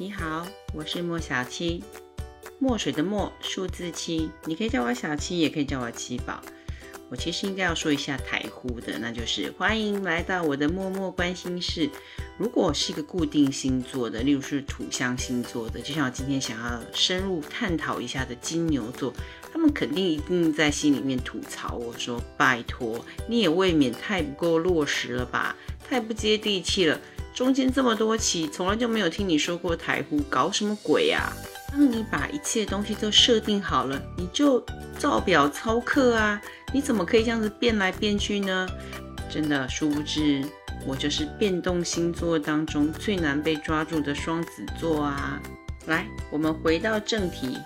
你好，我是莫小七，墨水的墨，数字七，你可以叫我小七，也可以叫我七宝。我其实应该要说一下台呼的，那就是欢迎来到我的默默关心室。如果是一个固定星座的，例如是土象星座的，就像我今天想要深入探讨一下的金牛座，他们肯定一定在心里面吐槽我说：“拜托，你也未免太不够落实了吧，太不接地气了。中间这么多期，从来就没有听你说过台呼，搞什么鬼呀？当你把一切东西都设定好了，你就照表操课啊！你怎么可以这样子变来变去呢？真的，殊不知我就是变动星座当中最难被抓住的双子座啊！来，我们回到正题，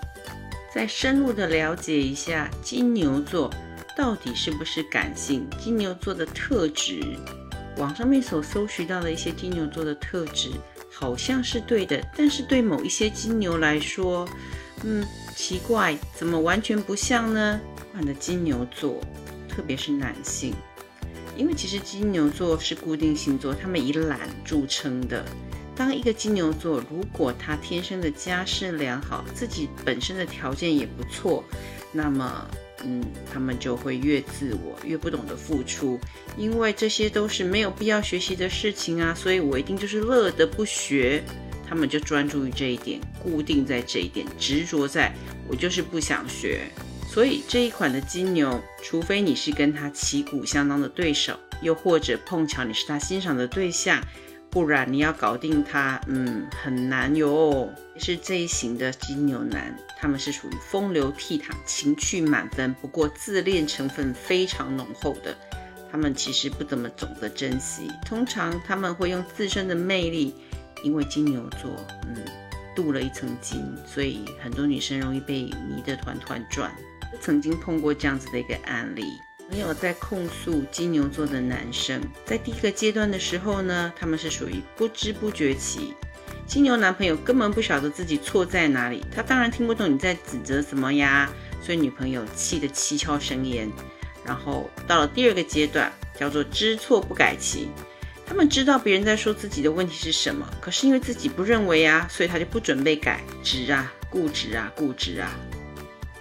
再深入的了解一下金牛座到底是不是感性，金牛座的特质。网上面所搜寻到的一些金牛座的特质，好像是对的，但是对某一些金牛来说，嗯，奇怪，怎么完全不像呢？款的金牛座，特别是男性，因为其实金牛座是固定星座，他们以懒著称的。当一个金牛座，如果他天生的家世良好，自己本身的条件也不错，那么。嗯，他们就会越自我，越不懂得付出，因为这些都是没有必要学习的事情啊，所以我一定就是乐得不学。他们就专注于这一点，固定在这一点，执着在我就是不想学。所以这一款的金牛，除非你是跟他旗鼓相当的对手，又或者碰巧你是他欣赏的对象。不然你要搞定他，嗯，很难哟。是这一型的金牛男，他们是属于风流倜傥、情趣满分，不过自恋成分非常浓厚的。他们其实不怎么懂得珍惜，通常他们会用自身的魅力，因为金牛座，嗯，镀了一层金，所以很多女生容易被迷得团团转。曾经碰过这样子的一个案例。朋友在控诉金牛座的男生，在第一个阶段的时候呢，他们是属于不知不觉期，金牛男朋友根本不晓得自己错在哪里，他当然听不懂你在指责什么呀，所以女朋友气得七窍生烟。然后到了第二个阶段，叫做知错不改期，他们知道别人在说自己的问题是什么，可是因为自己不认为啊，所以他就不准备改，执啊，固执啊，固执啊。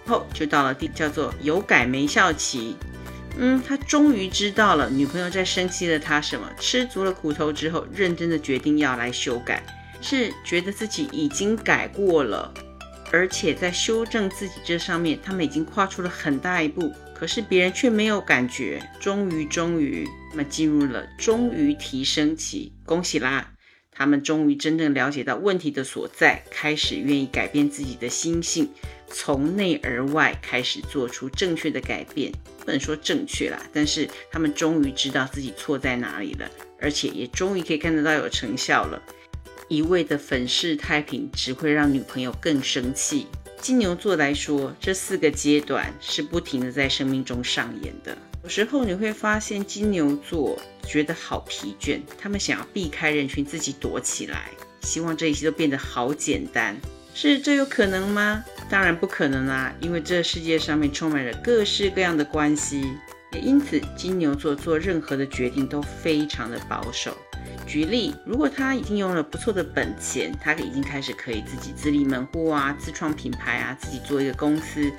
后就到了第叫做有改没效期。嗯，他终于知道了女朋友在生气了他什么，吃足了苦头之后，认真的决定要来修改，是觉得自己已经改过了，而且在修正自己这上面，他们已经跨出了很大一步，可是别人却没有感觉。终于，终于，那么进入了终于提升期，恭喜啦！他们终于真正了解到问题的所在，开始愿意改变自己的心性，从内而外开始做出正确的改变。不能说正确啦，但是他们终于知道自己错在哪里了，而且也终于可以看得到有成效了。一味的粉饰太平只会让女朋友更生气。金牛座来说，这四个阶段是不停的在生命中上演的。有时候你会发现金牛座觉得好疲倦，他们想要避开人群，自己躲起来，希望这一切都变得好简单。是这有可能吗？当然不可能啦，因为这世界上面充满着各式各样的关系，也因此金牛座做任何的决定都非常的保守。举例，如果他已经有了不错的本钱，他已经开始可以自己自立门户啊，自创品牌啊，自己做一个公司。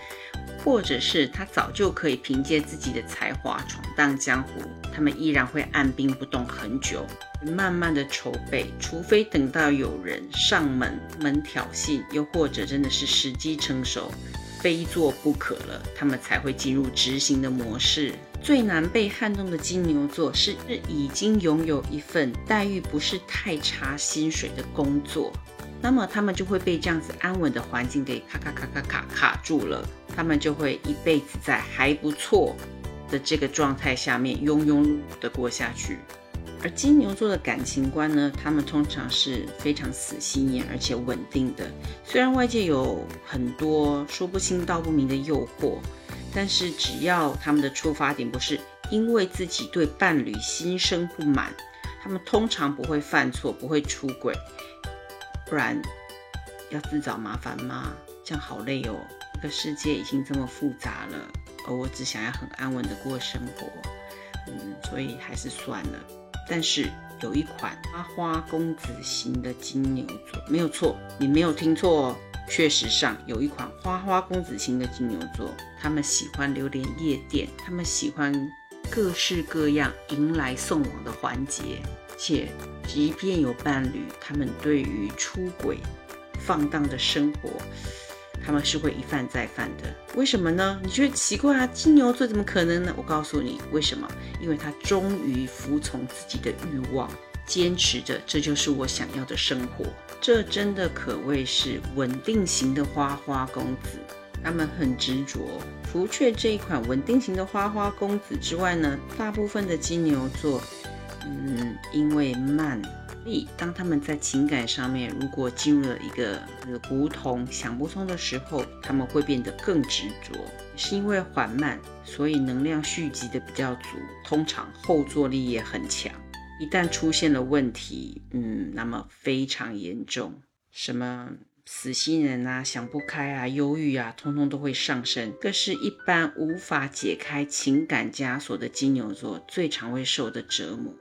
或者是他早就可以凭借自己的才华闯荡江湖，他们依然会按兵不动很久，慢慢的筹备，除非等到有人上门门挑衅，又或者真的是时机成熟，非做不可了，他们才会进入执行的模式。最难被撼动的金牛座是已经拥有一份待遇不是太差、薪水的工作。那么他们就会被这样子安稳的环境给卡卡卡卡卡卡住了，他们就会一辈子在还不错的这个状态下面庸庸的过下去。而金牛座的感情观呢，他们通常是非常死心眼而且稳定的。虽然外界有很多说不清道不明的诱惑，但是只要他们的出发点不是因为自己对伴侣心生不满，他们通常不会犯错，不会出轨。不然要自找麻烦吗？这样好累哦。这个世界已经这么复杂了，而我只想要很安稳的过生活，嗯，所以还是算了。但是有一款花花公子型的金牛座，没有错，你没有听错哦。确实上有一款花花公子型的金牛座，他们喜欢流连夜店，他们喜欢各式各样迎来送往的环节，且即便有伴侣，他们对于出轨、放荡的生活。他们是会一犯再犯的，为什么呢？你觉得奇怪啊？金牛座怎么可能呢？我告诉你为什么，因为他忠于服从自己的欲望，坚持着这就是我想要的生活。这真的可谓是稳定型的花花公子。他们很执着，除却这一款稳定型的花花公子之外呢，大部分的金牛座，嗯，因为慢。所以，当他们在情感上面如果进入了一个胡同想不通的时候，他们会变得更执着。是因为缓慢，所以能量蓄积的比较足，通常后坐力也很强。一旦出现了问题，嗯，那么非常严重，什么死心人啊、想不开啊、忧郁啊，通通都会上升。这是一般无法解开情感枷锁的金牛座最常会受的折磨。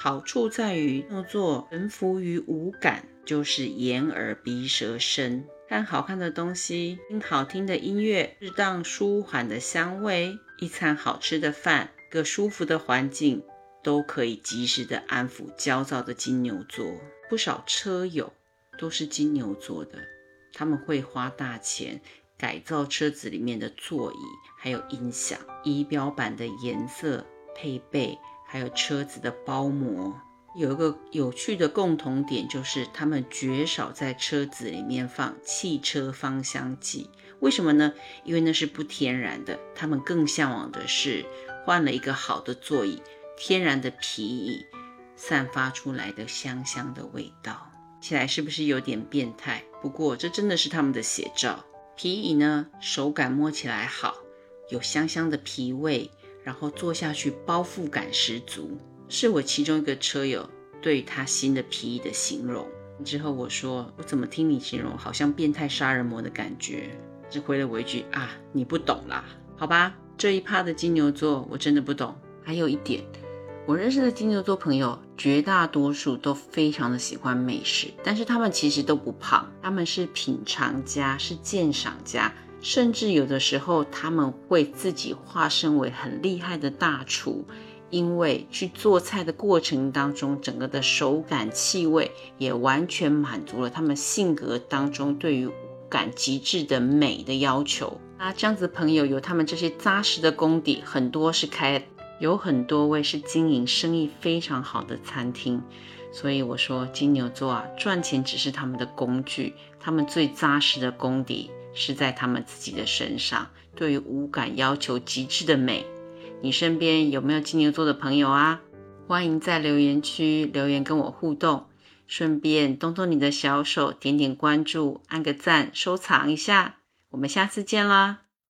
好处在于，牛座臣服于五感，就是眼、耳、鼻、舌、身。看好看的东西，听好听的音乐，适当舒缓的香味，一餐好吃的饭，个舒服的环境，都可以及时的安抚焦躁的金牛座。不少车友都是金牛座的，他们会花大钱改造车子里面的座椅，还有音响、仪表板的颜色配备。还有车子的包膜，有一个有趣的共同点，就是他们绝少在车子里面放汽车芳香剂。为什么呢？因为那是不天然的。他们更向往的是换了一个好的座椅，天然的皮椅散发出来的香香的味道，起来是不是有点变态？不过这真的是他们的写照。皮椅呢，手感摸起来好，有香香的皮味。然后坐下去，包覆感十足，是我其中一个车友对他新的皮衣的形容。之后我说，我怎么听你形容，好像变态杀人魔的感觉？只回了我一句啊，你不懂啦，好吧。这一趴的金牛座我真的不懂。还有一点，我认识的金牛座朋友，绝大多数都非常的喜欢美食，但是他们其实都不胖，他们是品尝家，是鉴赏家。甚至有的时候，他们会自己化身为很厉害的大厨，因为去做菜的过程当中，整个的手感、气味也完全满足了他们性格当中对于感极致的美的要求。那，这样子朋友有他们这些扎实的功底，很多是开，有很多位是经营生意非常好的餐厅。所以我说，金牛座啊，赚钱只是他们的工具，他们最扎实的功底。是在他们自己的身上，对于五感要求极致的美。你身边有没有金牛座的朋友啊？欢迎在留言区留言跟我互动，顺便动动你的小手，点点关注，按个赞，收藏一下。我们下次见啦！